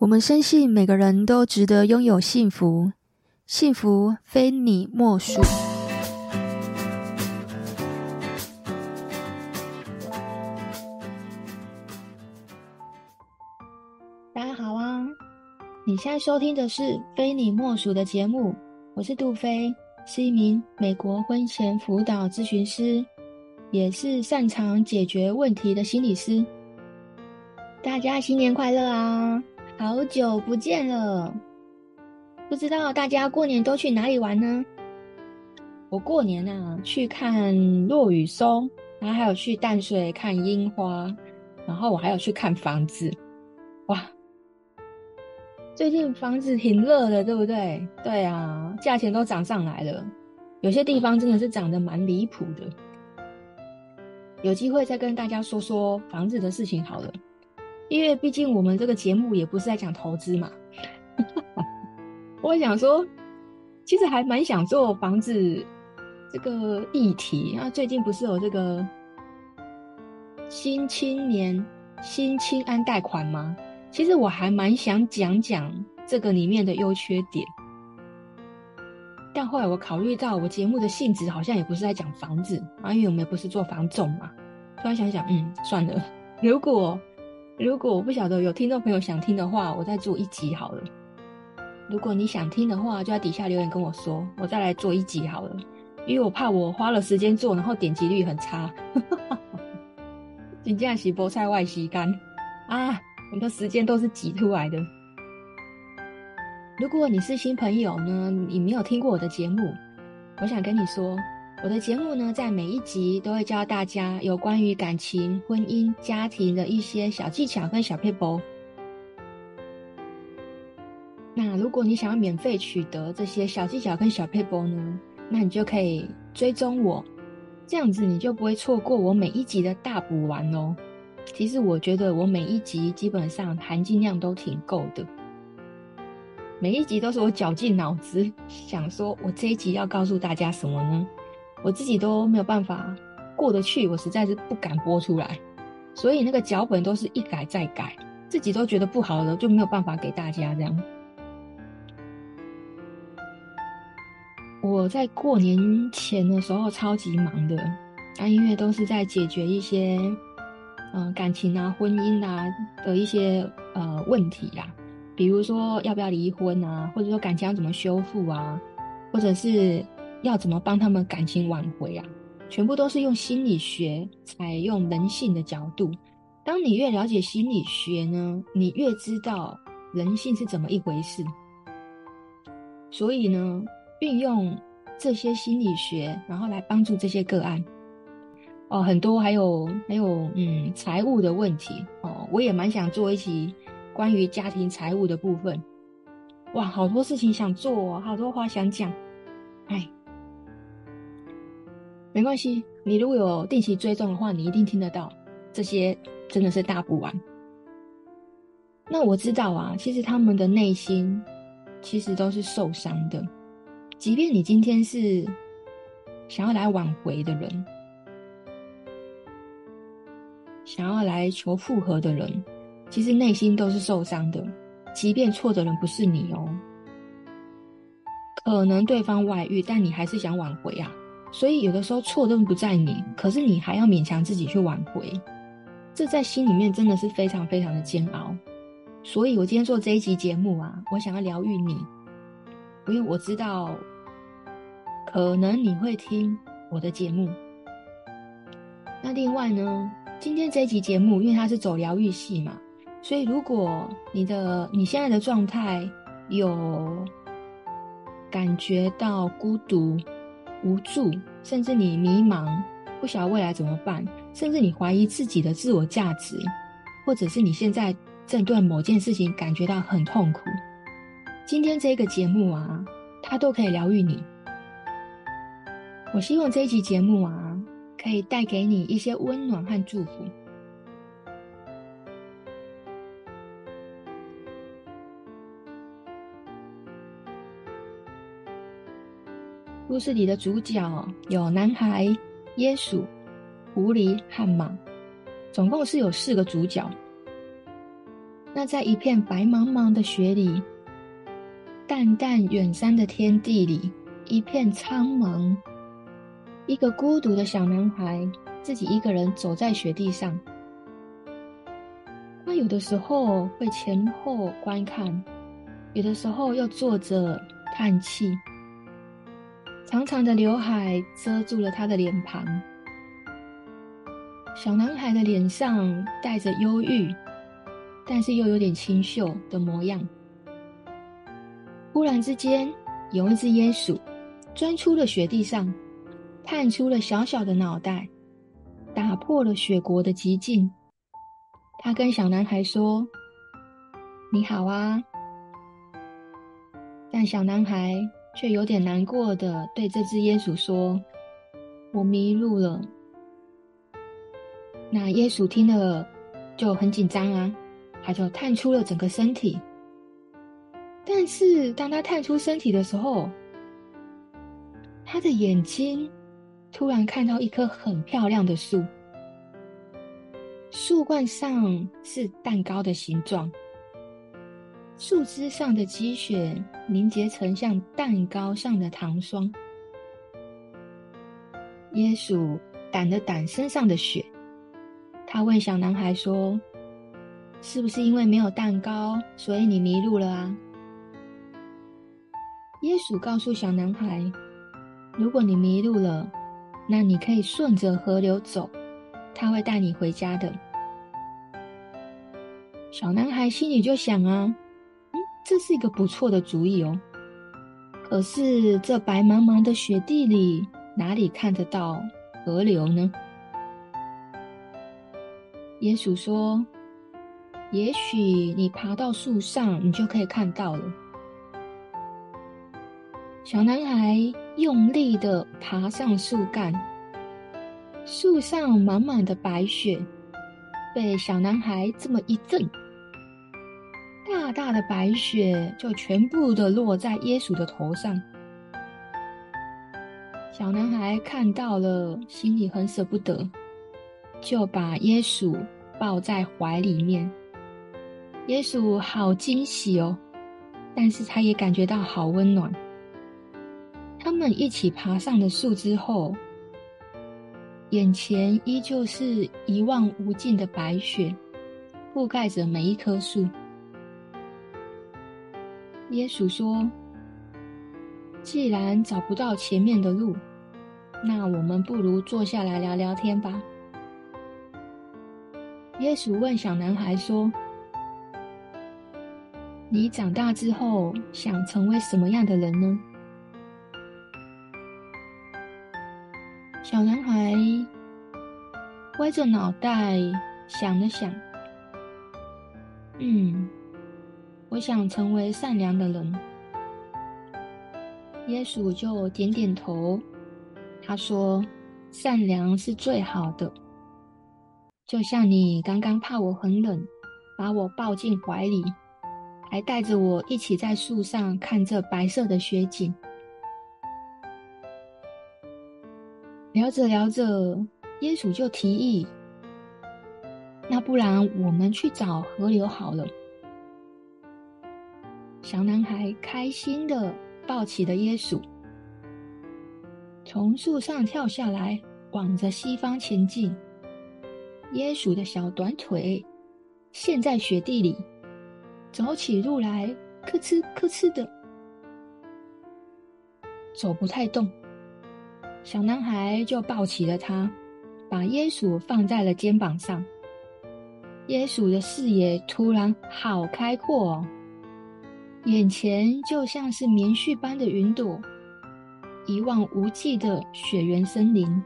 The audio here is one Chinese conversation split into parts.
我们深信每个人都值得拥有幸福，幸福非你莫属。大家好啊！你现在收听的是《非你莫属》的节目，我是杜菲，是一名美国婚前辅导咨询师，也是擅长解决问题的心理师。大家新年快乐啊！好久不见了，不知道大家过年都去哪里玩呢？我过年啊，去看落雨松，然后还有去淡水看樱花，然后我还有去看房子。哇，最近房子挺热的，对不对？对啊，价钱都涨上来了，有些地方真的是涨得蛮离谱的。有机会再跟大家说说房子的事情好了。因为毕竟我们这个节目也不是在讲投资嘛，我想说，其实还蛮想做房子这个议题。那最近不是有这个新青年新青安贷款吗？其实我还蛮想讲讲这个里面的优缺点。但后来我考虑到我节目的性质好像也不是在讲房子啊，因为我们也不是做房总嘛。突然想想，嗯，算了，如果。如果我不晓得有听众朋友想听的话，我再做一集好了。如果你想听的话，就在底下留言跟我说，我再来做一集好了。因为我怕我花了时间做，然后点击率很差。真正是菠菜外吸干啊，很多时间都是挤出来的。如果你是新朋友呢，你没有听过我的节目，我想跟你说。我的节目呢，在每一集都会教大家有关于感情、婚姻、家庭的一些小技巧跟小撇步。那如果你想要免费取得这些小技巧跟小撇步呢，那你就可以追踪我，这样子你就不会错过我每一集的大补丸哦。其实我觉得我每一集基本上含金量都挺够的，每一集都是我绞尽脑汁想说，我这一集要告诉大家什么呢？我自己都没有办法过得去，我实在是不敢播出来，所以那个脚本都是一改再改，自己都觉得不好了，就没有办法给大家这样。我在过年前的时候超级忙的，啊，因为都是在解决一些嗯、感情啊、婚姻啊的一些呃问题呀、啊，比如说要不要离婚啊，或者说感情要怎么修复啊，或者是。要怎么帮他们感情挽回啊？全部都是用心理学，采用人性的角度。当你越了解心理学呢，你越知道人性是怎么一回事。所以呢，运用这些心理学，然后来帮助这些个案。哦，很多还有还有，嗯，财务的问题哦，我也蛮想做一期关于家庭财务的部分。哇，好多事情想做，好多话想讲，哎。没关系，你如果有定期追踪的话，你一定听得到。这些真的是大补丸。那我知道啊，其实他们的内心其实都是受伤的。即便你今天是想要来挽回的人，想要来求复合的人，其实内心都是受伤的。即便错的人不是你哦，可能对方外遇，但你还是想挽回啊。所以有的时候错都不在你，可是你还要勉强自己去挽回，这在心里面真的是非常非常的煎熬。所以我今天做这一集节目啊，我想要疗愈你，因为我知道可能你会听我的节目。那另外呢，今天这一集节目，因为它是走疗愈系嘛，所以如果你的你现在的状态有感觉到孤独，无助，甚至你迷茫，不晓得未来怎么办，甚至你怀疑自己的自我价值，或者是你现在正对某件事情感觉到很痛苦。今天这个节目啊，它都可以疗愈你。我希望这一集节目啊，可以带给你一些温暖和祝福。故事里的主角有男孩、耶稣、狐狸和马，总共是有四个主角。那在一片白茫茫的雪里，淡淡远山的天地里，一片苍茫，一个孤独的小男孩自己一个人走在雪地上。他有的时候会前后观看，有的时候又坐着叹气。长长的刘海遮住了他的脸庞，小男孩的脸上带着忧郁。但是又有点清秀的模样。忽然之间，有一只鼹鼠钻出了雪地上，探出了小小的脑袋，打破了雪国的寂静。他跟小男孩说：“你好啊。”但小男孩却有点难过的对这只鼹鼠说：“我迷路了。”那鼹鼠听了就很紧张啊。他就探出了整个身体，但是当他探出身体的时候，他的眼睛突然看到一棵很漂亮的树，树冠上是蛋糕的形状，树枝上的积雪凝结成像蛋糕上的糖霜。鼹鼠撣了掸身上的雪，他问小男孩说，是不是因为没有蛋糕，所以你迷路了啊？鼹鼠告诉小男孩：“如果你迷路了，那你可以顺着河流走，他会带你回家的。”小男孩心里就想啊：“，这是一个不错的主意哦。可是这白茫茫的雪地里，哪里看得到河流呢？”鼹鼠说。也许你爬到树上，你就可以看到了。小男孩用力的爬上树干，树上满满的白雪，被小男孩这么一震，大大的白雪就全部的落在鼹鼠的头上。小男孩看到了，心里很舍不得，就把鼹鼠抱在怀里面。鼹鼠好惊喜哦，但是他也感觉到好温暖。他们一起爬上了树之后，眼前依旧是一望无尽的白雪，覆盖着每一棵树。耶稣说：“既然找不到前面的路，那我们不如坐下来聊聊天吧。”耶稣问小男孩说。你长大之后想成为什么样的人呢？小男孩歪着脑袋想了想，嗯，我想成为善良的人。鼹鼠就点点头，他说：“善良是最好的，就像你刚刚怕我很冷，把我抱进怀里。”还带着我一起在树上看这白色的雪景。聊着聊着，鼹鼠就提议：“那不然我们去找河流好了。”小男孩开心的抱起了椰鼠，从树上跳下来，往着西方前进。椰鼠的小短腿陷在雪地里。走起路来，咯吱咯吱的，走不太动。小男孩就抱起了他，把椰鼠放在了肩膀上。椰鼠的视野突然好开阔哦，眼前就像是棉絮般的云朵，一望无际的雪原森林。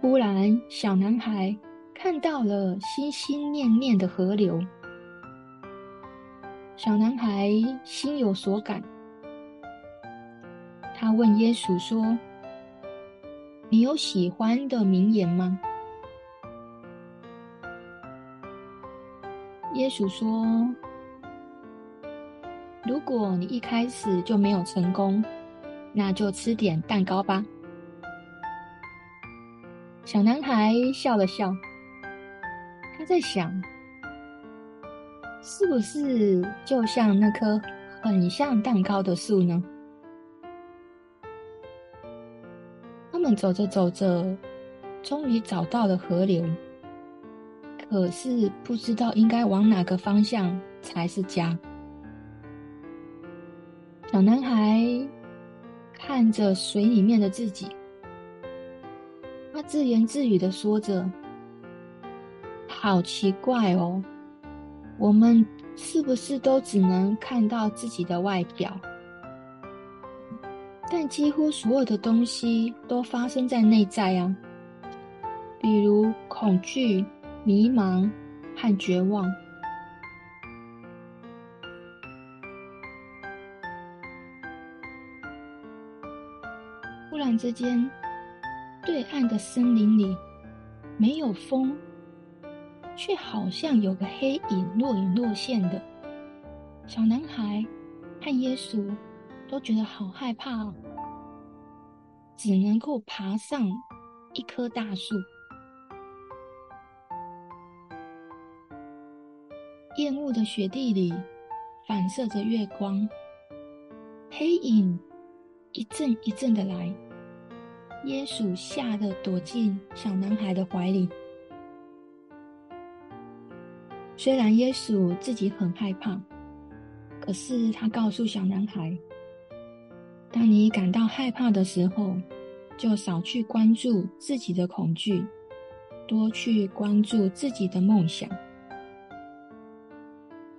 忽然，小男孩。看到了心心念念的河流，小男孩心有所感。他问耶鼠说：“你有喜欢的名言吗？”鼹鼠说：“如果你一开始就没有成功，那就吃点蛋糕吧。”小男孩笑了笑。他在想，是不是就像那棵很像蛋糕的树呢？他们走着走着，终于找到了河流，可是不知道应该往哪个方向才是家。小男孩看着水里面的自己，他自言自语的说着：“好奇怪哦，我们是不是都只能看到自己的外表？”但几乎所有的东西都发生在内在啊，比如恐惧、迷茫和绝望。忽然之间，对岸的森林里没有风，却好像有个黑影若隐若现的。小男孩和耶稣。都觉得好害怕哦，只能够爬上一棵大树。烟雾的雪地里反射着月光，黑影一阵一阵的来。耶稣吓得躲进小男孩的怀里。虽然耶稣自己很害怕，可是他告诉小男孩。当你感到害怕的时候，就少去关注自己的恐惧，多去关注自己的梦想。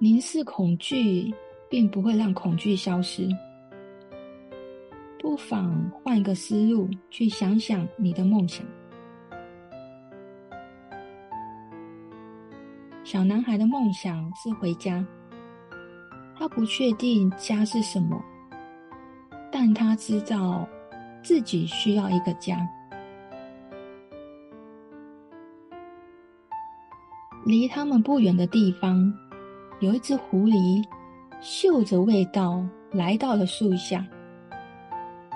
凝视恐惧，并不会让恐惧消失。不妨换个思路，去想想你的梦想。小男孩的梦想是回家，他不确定家是什么。但他知道自己需要一个家。离他们不远的地方，有一只狐狸，嗅着味道来到了树下。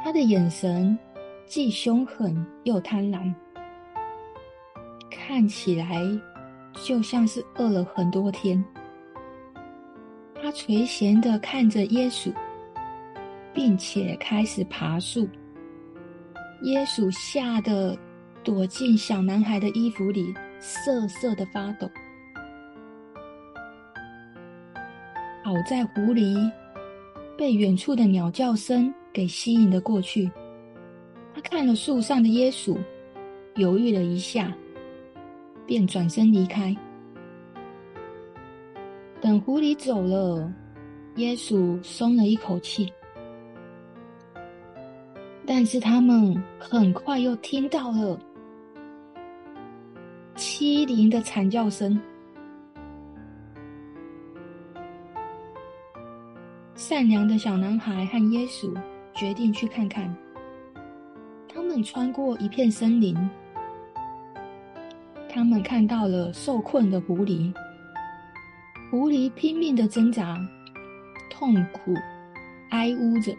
他的眼神既凶狠又贪婪，看起来就像是饿了很多天。他垂涎的看着耶稣。并且开始爬树。耶稣吓得躲进小男孩的衣服里，瑟瑟的发抖。好在狐狸被远处的鸟叫声给吸引了过去。他看了树上的耶稣，犹豫了一下，便转身离开。等狐狸走了，耶稣松了一口气。但是他们很快又听到了凄厉的惨叫声。善良的小男孩和耶稣决定去看看。他们穿过一片森林，他们看到了受困的狐狸。狐狸拼命的挣扎，痛苦哀呜着。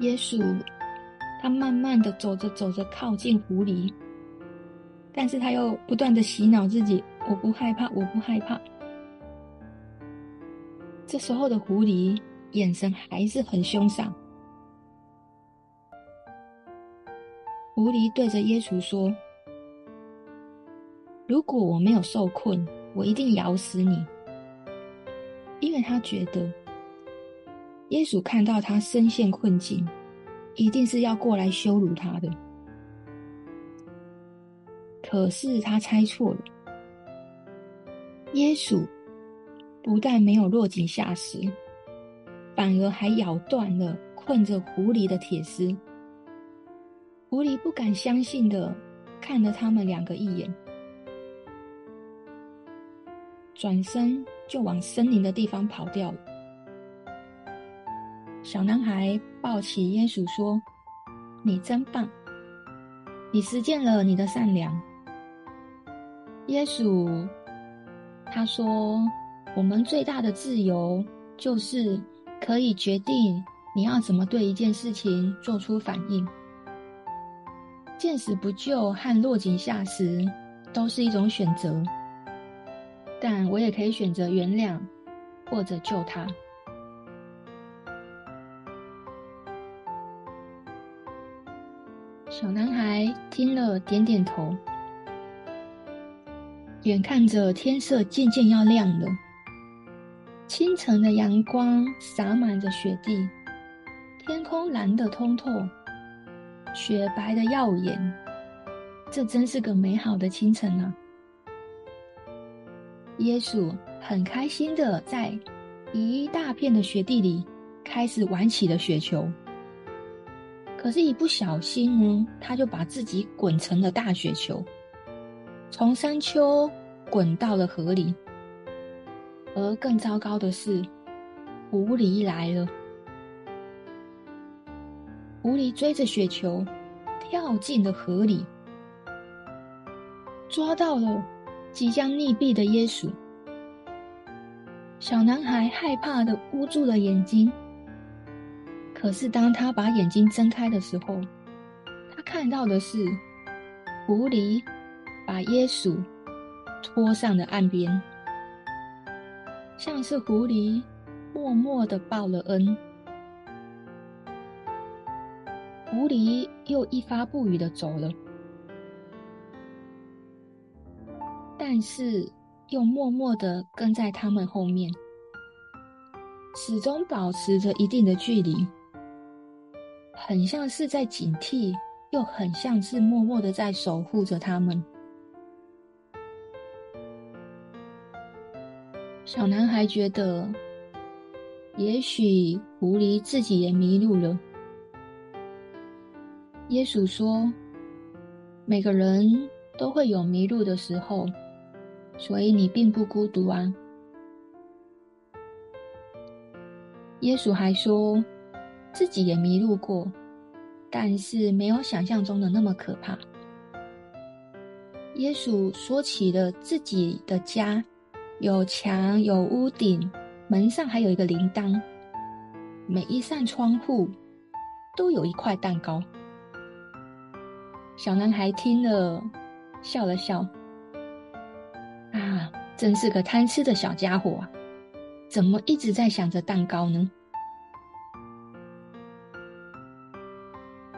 耶稣，他慢慢的走着走着，靠近狐狸，但是他又不断的洗脑自己：“我不害怕，我不害怕。”这时候的狐狸眼神还是很凶残。狐狸对着耶稣说：“如果我没有受困，我一定咬死你。”因为他觉得。耶稣看到他身陷困境，一定是要过来羞辱他的。可是他猜错了，耶稣不但没有落井下石，反而还咬断了困着狐狸的铁丝。狐狸不敢相信的看了他们两个一眼，转身就往森林的地方跑掉了。小男孩抱起耶稣说：“你真棒，你实践了你的善良。”耶稣他说：“我们最大的自由就是可以决定你要怎么对一件事情做出反应。见死不救和落井下石都是一种选择，但我也可以选择原谅，或者救他。小男孩听了，点点头。眼看着天色渐渐要亮了，清晨的阳光洒满着雪地，天空蓝得通透，雪白的耀眼，这真是个美好的清晨啊！耶稣很开心的在一大片的雪地里开始玩起了雪球，可是，一不小心呢，他就把自己滚成了大雪球。从山丘滚到了河里，而更糟糕的是，狐狸来了。狐狸追着雪球跳进了河里，抓到了即将溺毙的耶稣。小男孩害怕的捂住了眼睛，可是当他把眼睛睁开的时候，他看到的是狐狸。把耶稣拖上了岸边，像是狐狸默默的报了恩。狐狸又一发不语的走了，但是又默默的跟在他们后面，始终保持着一定的距离，很像是在警惕，又很像是默默的在守护着他们。小男孩觉得，也许狐狸自己也迷路了。耶稣说：“每个人都会有迷路的时候，所以你并不孤独啊。”耶稣还说自己也迷路过，但是没有想象中的那么可怕。耶稣说起了自己的家。有墙，有屋顶，门上还有一个铃铛。每一扇窗户都有一块蛋糕。小男孩听了，笑了笑。啊，真是个贪吃的小家伙啊！怎么一直在想着蛋糕呢？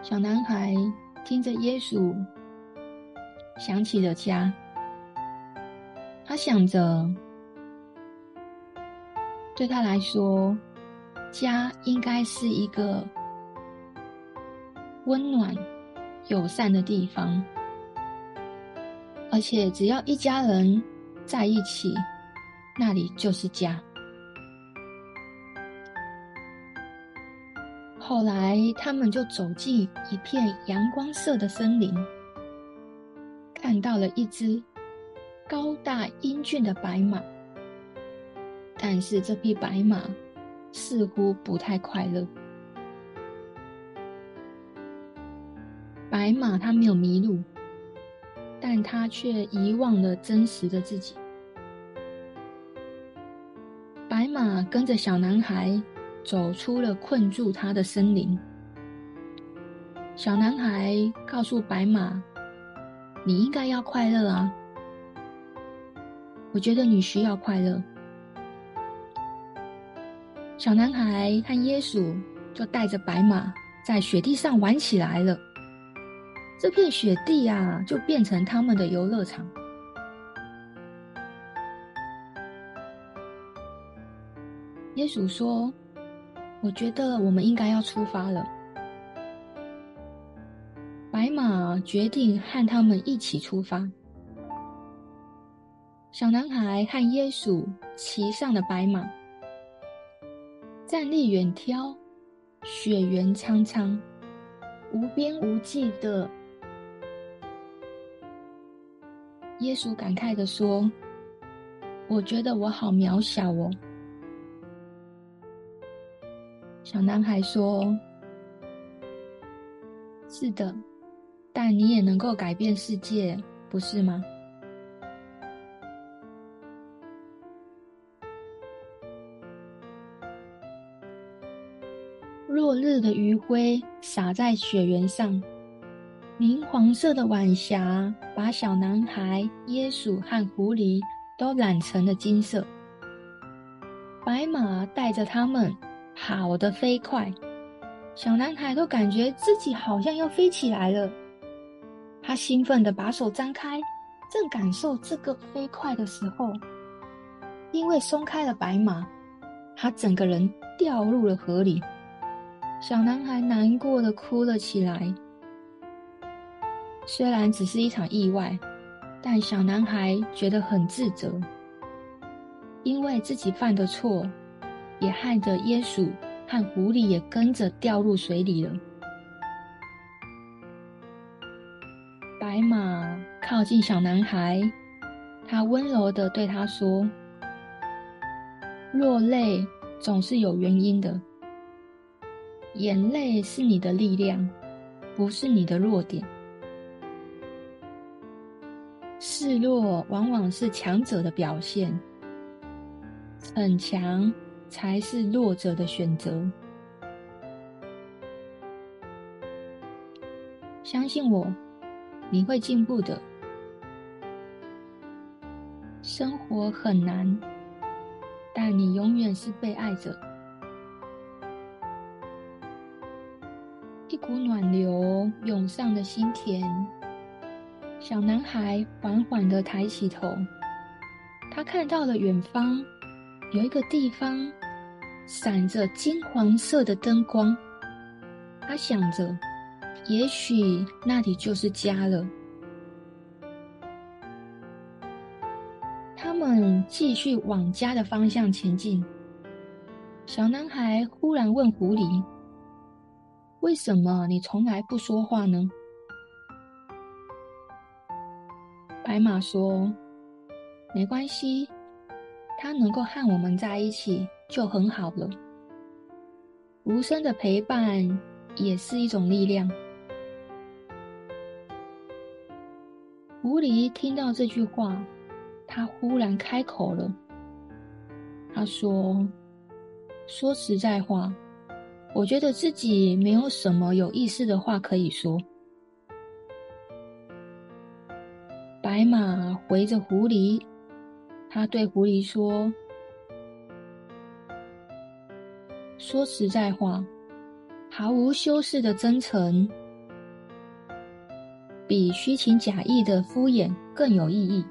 小男孩听着耶稣，想起了家。他想着。对他来说，家应该是一个温暖、友善的地方，而且只要一家人在一起，那里就是家。后来，他们就走进一片阳光色的森林，看到了一只高大英俊的白马。但是这匹白马似乎不太快乐。白马它没有迷路，但它却遗忘了真实的自己。白马跟着小男孩走出了困住他的森林。小男孩告诉白马：“你应该要快乐啊！我觉得你需要快乐。”小男孩和耶稣就带着白马在雪地上玩起来了。这片雪地啊，就变成他们的游乐场。耶稣说：“我觉得我们应该要出发了。”白马决定和他们一起出发。小男孩和耶稣骑上了白马。站立远眺，雪原苍苍，无边无际的。耶稣感慨地说：“我觉得我好渺小哦。”小男孩说：“是的，但你也能够改变世界，不是吗？”日的余晖洒在雪原上，明黄色的晚霞把小男孩、椰树和狐狸都染成了金色。白马带着他们跑得飞快，小男孩都感觉自己好像要飞起来了。他兴奋地把手张开，正感受这个飞快的时候，因为松开了白马，他整个人掉入了河里。小男孩难过地哭了起来。虽然只是一场意外，但小男孩觉得很自责，因为自己犯的错，也害得椰树和狐狸也跟着掉入水里了。白马靠近小男孩，他温柔地对他说：“落泪总是有原因的，眼泪是你的力量，不是你的弱点。示弱往往是强者的表现，逞强才是弱者的选择。相信我。”你会进步的。生活很难，但你永远是被爱着。股暖流涌上了心田。小男孩缓缓地抬起头，他看到了远方有一个地方闪着金黄色的灯光。他想着。也许那里就是家了。他们继续往家的方向前进。小男孩忽然问狐狸：“为什么你从来不说话呢？”白马说：“没关系，他能够和我们在一起就很好了。无声的陪伴也是一种力量。”狐狸听到这句话，他忽然开口了。他说：“说实在话，我觉得自己没有什么有意思的话可以说。”白马回着狐狸，他对狐狸说：“说实在话，毫无修饰的真诚。”比虚情假意的敷衍更有意义。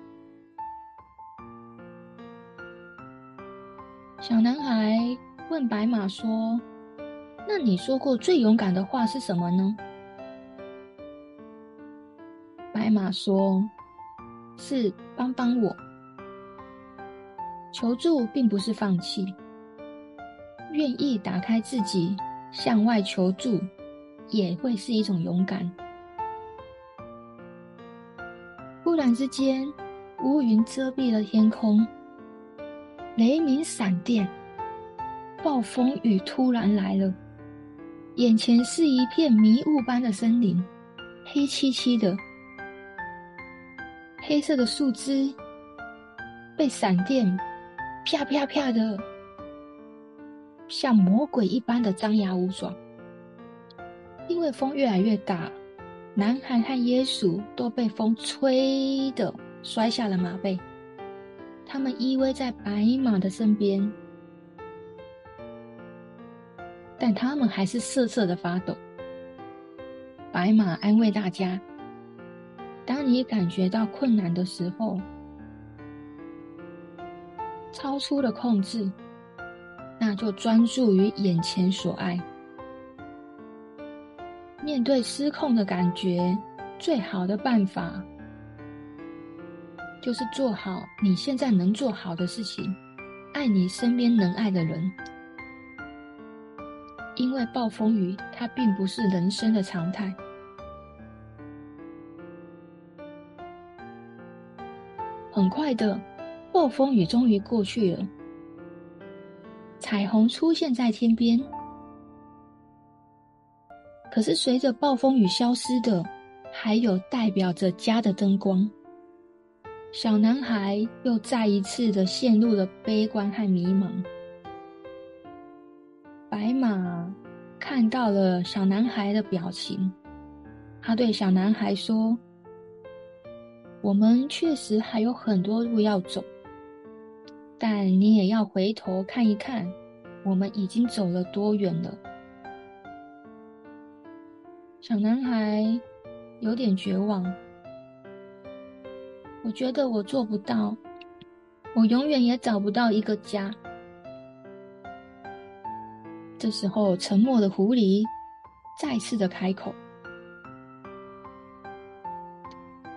小男孩问白马说：“那你说过最勇敢的话是什么呢？”白马说：“是帮帮我。求助并不是放弃，愿意打开自己向外求助，也会是一种勇敢。”忽然之间，乌云遮蔽了天空，雷鸣闪电，暴风雨突然来了。眼前是一片迷雾般的森林，黑漆漆的，黑色的树枝被闪电啪啪啪的，像魔鬼一般的张牙舞爪。因为风越来越大。男孩和椰树都被风吹的摔下了马背，他们依偎在白马的身边，但他们还是瑟瑟的发抖。白马安慰大家：“当你感觉到困难的时候，超出了控制，那就专注于眼前所爱。”面对失控的感觉，最好的办法就是做好你现在能做好的事情，爱你身边能爱的人。因为暴风雨，它并不是人生的常态。很快的，暴风雨终于过去了，彩虹出现在天边。可是，随着暴风雨消失的，还有代表着家的灯光。小男孩又再一次的陷入了悲观和迷茫。白马看到了小男孩的表情，他对小男孩说：“我们确实还有很多路要走，但你也要回头看一看，我们已经走了多远了。”小男孩有点绝望。我觉得我做不到，我永远也找不到一个家。这时候，沉默的狐狸再次的开口。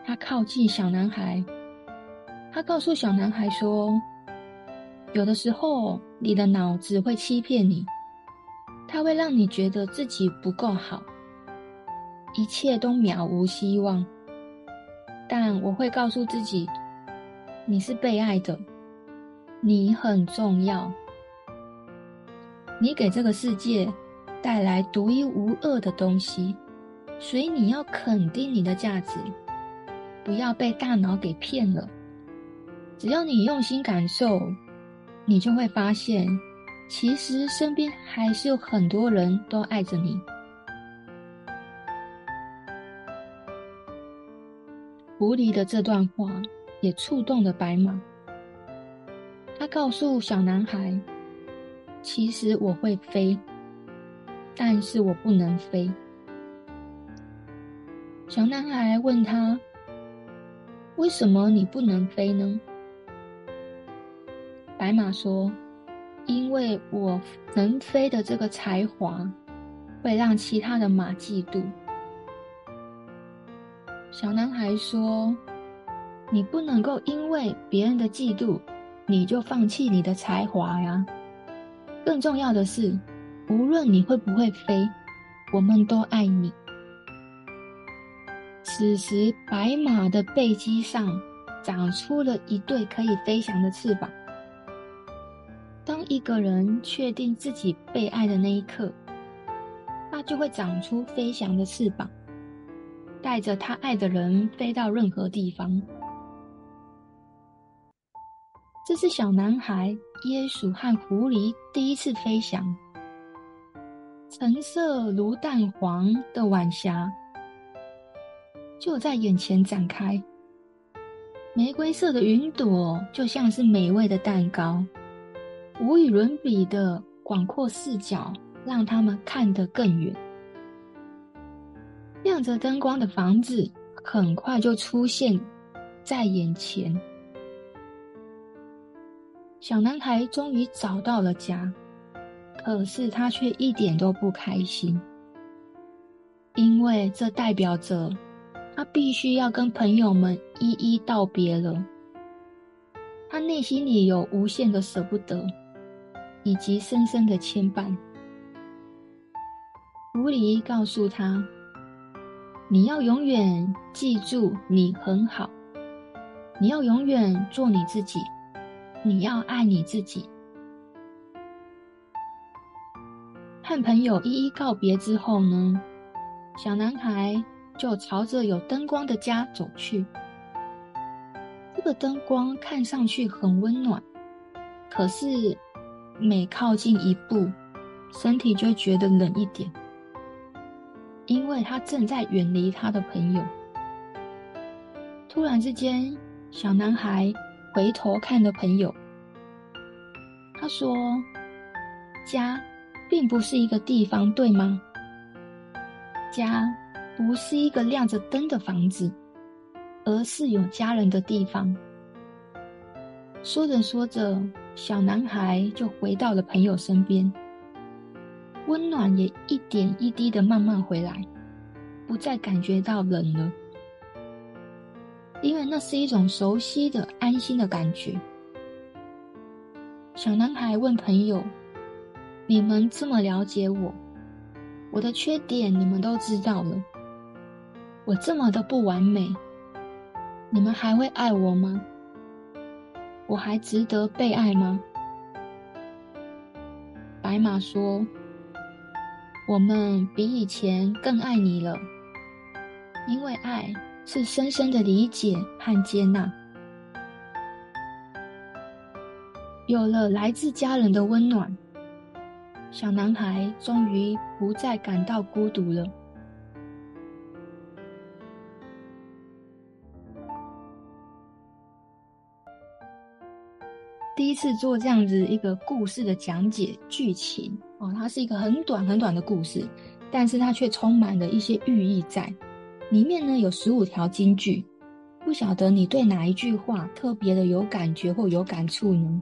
他靠近小男孩，他告诉小男孩说：“有的时候，你的脑子会欺骗你，它会让你觉得自己不够好，一切都渺无希望。但我会告诉自己，你是被爱的，你很重要。”你给这个世界带来独一无二的东西，所以你要肯定你的价值，不要被大脑给骗了。只要你用心感受，你就会发现，其实身边还是有很多人都爱着你。狐狸的这段话也触动了白马，他告诉小男孩。其实我会飞，但是我不能飞。小男孩问他：“为什么你不能飞呢？”白马说：“因为我能飞的这个才华，会让其他的马嫉妒。”小男孩说：“你不能够因为别人的嫉妒，你就放弃你的才华呀。”更重要的是，无论你会不会飞，我们都爱你。此时，白马的背脊上长出了一对可以飞翔的翅膀。当一个人确定自己被爱的那一刻，他就会长出飞翔的翅膀，带着他爱的人飞到任何地方。这是小男孩、椰树和狐狸第一次飞翔。橙色如蛋黄的晚霞就在眼前展开，玫瑰色的云朵就像是美味的蛋糕，无与伦比的广阔视角让他们看得更远。亮着灯光的房子很快就出现在眼前。小男孩终于找到了家，可是他却一点都不开心，因为这代表着他必须要跟朋友们一一道别了。他内心里有无限的舍不得，以及深深的牵绊。狐狸告诉他：“你要永远记住，你很好，你要永远做你自己。”你要爱你自己。和朋友一一告别之后呢，小男孩就朝着有灯光的家走去。这个灯光看上去很温暖，可是每靠近一步，身体就觉得冷一点，因为他正在远离他的朋友。突然之间，小男孩。回头看的朋友，他说：“家并不是一个地方，对吗？家不是一个亮着灯的房子，而是有家人的地方。”说着说着，小男孩就回到了朋友身边，温暖也一点一滴的慢慢回来，不再感觉到冷了。因为那是一种熟悉的、安心的感觉。小男孩问朋友：“你们这么了解我，我的缺点你们都知道了。我这么的不完美，你们还会爱我吗？我还值得被爱吗？”白马说：“我们比以前更爱你了，因为爱。”是深深的理解和接纳。有了来自家人的温暖小男孩终于不再感到孤独了。第一次做这样子一个故事的讲解剧情哦它是一个很短很短的故事但是它却充满了一些寓意在。里面呢。有十五条金句，不晓得你对哪一句话特别的有感觉或有感触呢？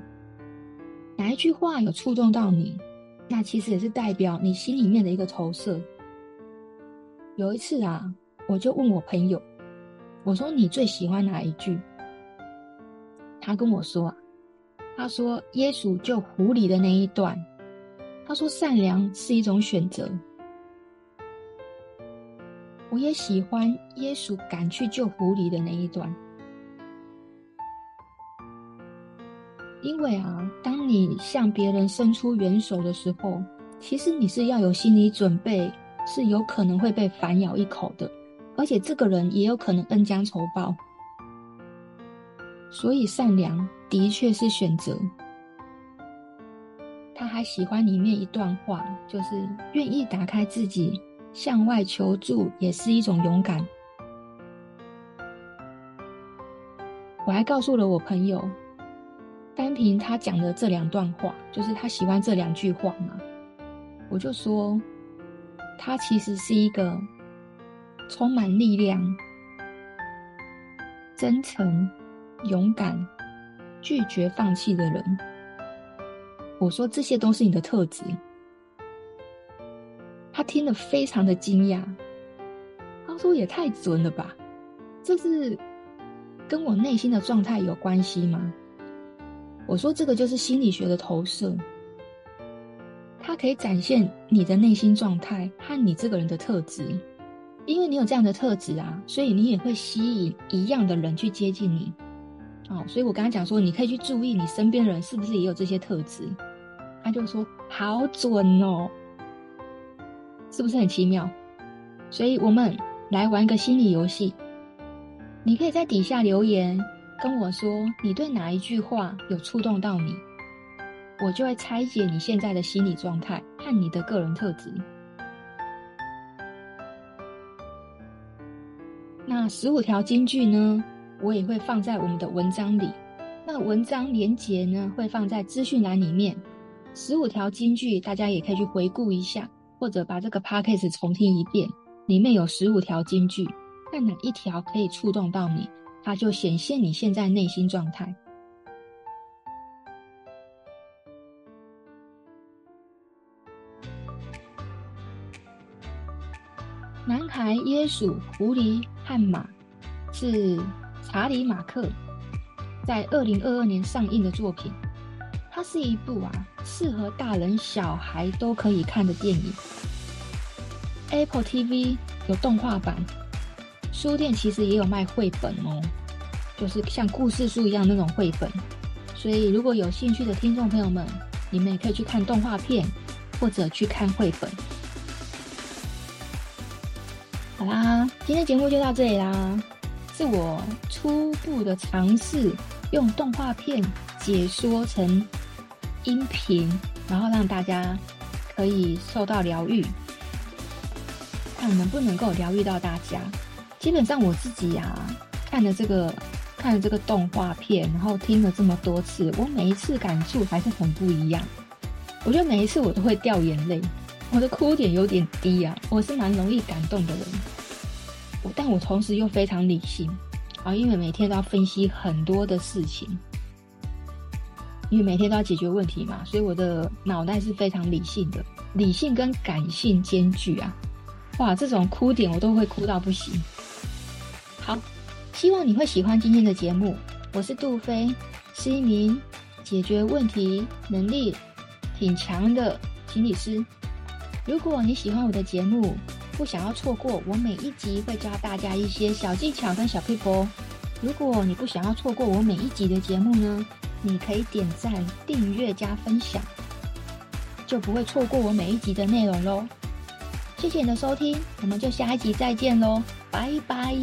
哪一句话有触动到你？那其实也是代表你心里面的一个投射。有一次啊，我就问我朋友，我说你最喜欢哪一句？他跟我说啊，他说耶稣救狐狸的那一段，他说善良是一种选择。我也喜欢耶稣赶去救狐狸的那一段，因为啊，当你向别人伸出援手的时候，其实你是要有心理准备，是有可能会被反咬一口的，而且这个人也有可能恩将仇报。所以善良的确是选择。他还喜欢里面一段话，就是愿意打开自己向外求助，也是一种勇敢。我还告诉了我朋友，单凭他讲的这两段话，就是他喜欢这两句话嘛，我就说，他其实是一个充满力量、真诚。勇敢，拒绝放弃的人。我说这些都是你的特质。他听了非常的惊讶，他说也太准了吧？这是跟我内心的状态有关系吗？我说这个就是心理学的投射，它可以展现你的内心状态和你这个人的特质。因为你有这样的特质啊，所以你也会吸引一样的人去接近你。哦，所以我刚刚讲说，你可以去注意你身边的人是不是也有这些特质。他就说好准哦，是不是很奇妙？所以我们来玩个心理游戏，你可以在底下留言跟我说，你对哪一句话有触动到你，我就会拆解你现在的心理状态和你的个人特质。那十五条金句呢？我也会放在我们的文章里，那文章连结呢，会放在资讯栏里面。十五条金句，大家也可以去回顾一下，或者把这个 podcast 重听一遍。里面有十五条金句，看哪一条可以触动到你，它就显现你现在内心状态。男孩、耶稣、狐狸和马是。查理·马克在二零二二年上映的作品，是一部啊适合大人小孩都可以看的电影。Apple TV 有动画版，书店其实也有卖绘本哦，就是像故事书一样那种绘本。所以如果有兴趣的听众朋友们，你们也可以去看动画片，或者去看绘本。好啦，今天节目就到这里啦。是我初步的尝试，用动画片解说成音频，然后让大家可以受到疗愈，看能不能够疗愈到大家。基本上我自己呀、啊，看了这个看了这个动画片，然后听了这么多次，我每一次感触还是很不一样。我觉得每一次我都会掉眼泪，我的哭点有点低啊，我是蛮容易感动的人。但我同时又非常理性啊，因为每天都要分析很多的事情，因为每天都要解决问题嘛，所以我的脑袋是非常理性的，理性跟感性兼具啊！哇，这种哭点我都会哭到不行。好，希望你会喜欢今天的节目。我是杜飞，是一名解决问题能力挺强的心理师。如果你喜欢我的节目，不想要错过我每一集会教大家一些小技巧跟小撇步。如果你不想要错过我每一集的节目呢，你可以点赞、订阅加分享，就不会错过我每一集的内容喽。谢谢你的收听，我们就下一集再见喽，拜拜。